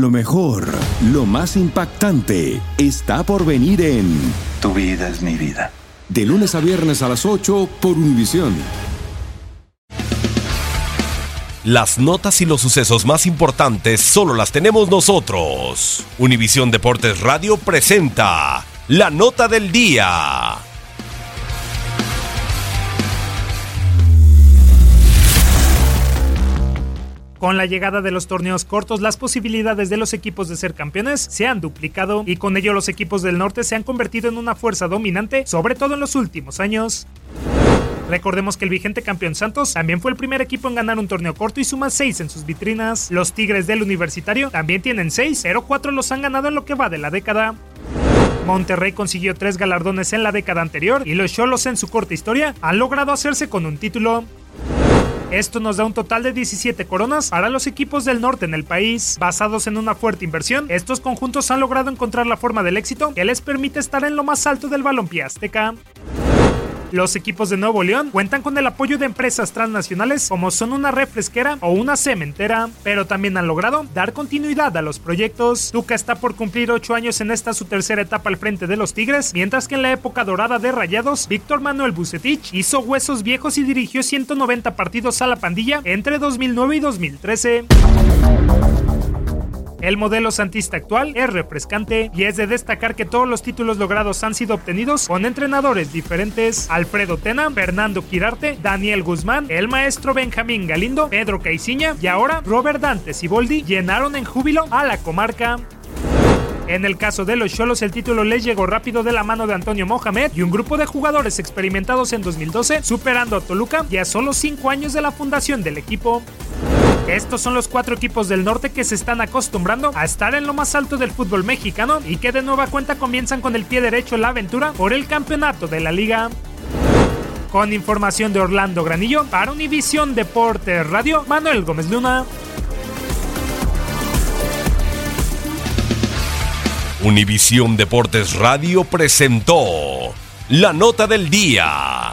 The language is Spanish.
Lo mejor, lo más impactante, está por venir en Tu vida es mi vida. De lunes a viernes a las 8 por Univisión. Las notas y los sucesos más importantes solo las tenemos nosotros. Univisión Deportes Radio presenta la nota del día. Con la llegada de los torneos cortos, las posibilidades de los equipos de ser campeones se han duplicado y con ello los equipos del norte se han convertido en una fuerza dominante, sobre todo en los últimos años. Recordemos que el vigente campeón Santos también fue el primer equipo en ganar un torneo corto y suma 6 en sus vitrinas. Los Tigres del Universitario también tienen 6, pero 4 los han ganado en lo que va de la década. Monterrey consiguió 3 galardones en la década anterior y los Cholos en su corta historia han logrado hacerse con un título. Esto nos da un total de 17 coronas para los equipos del norte en el país. Basados en una fuerte inversión, estos conjuntos han logrado encontrar la forma del éxito que les permite estar en lo más alto del balompié azteca. Los equipos de Nuevo León cuentan con el apoyo de empresas transnacionales como son una refresquera o una cementera, pero también han logrado dar continuidad a los proyectos. Tuca está por cumplir 8 años en esta su tercera etapa al frente de los Tigres, mientras que en la época dorada de Rayados, Víctor Manuel Bucetich hizo huesos viejos y dirigió 190 partidos a la pandilla entre 2009 y 2013. El modelo santista actual es refrescante y es de destacar que todos los títulos logrados han sido obtenidos con entrenadores diferentes. Alfredo Tena, Fernando Quirarte, Daniel Guzmán, el maestro Benjamín Galindo, Pedro Caiciña y ahora Robert Dante Siboldi llenaron en júbilo a la comarca. En el caso de los Cholos, el título les llegó rápido de la mano de Antonio Mohamed y un grupo de jugadores experimentados en 2012, superando a Toluca y a solo 5 años de la fundación del equipo. Estos son los cuatro equipos del norte que se están acostumbrando a estar en lo más alto del fútbol mexicano y que de nueva cuenta comienzan con el pie derecho la aventura por el campeonato de la liga. Con información de Orlando Granillo, para Univisión Deportes Radio, Manuel Gómez Luna. Univisión Deportes Radio presentó la nota del día.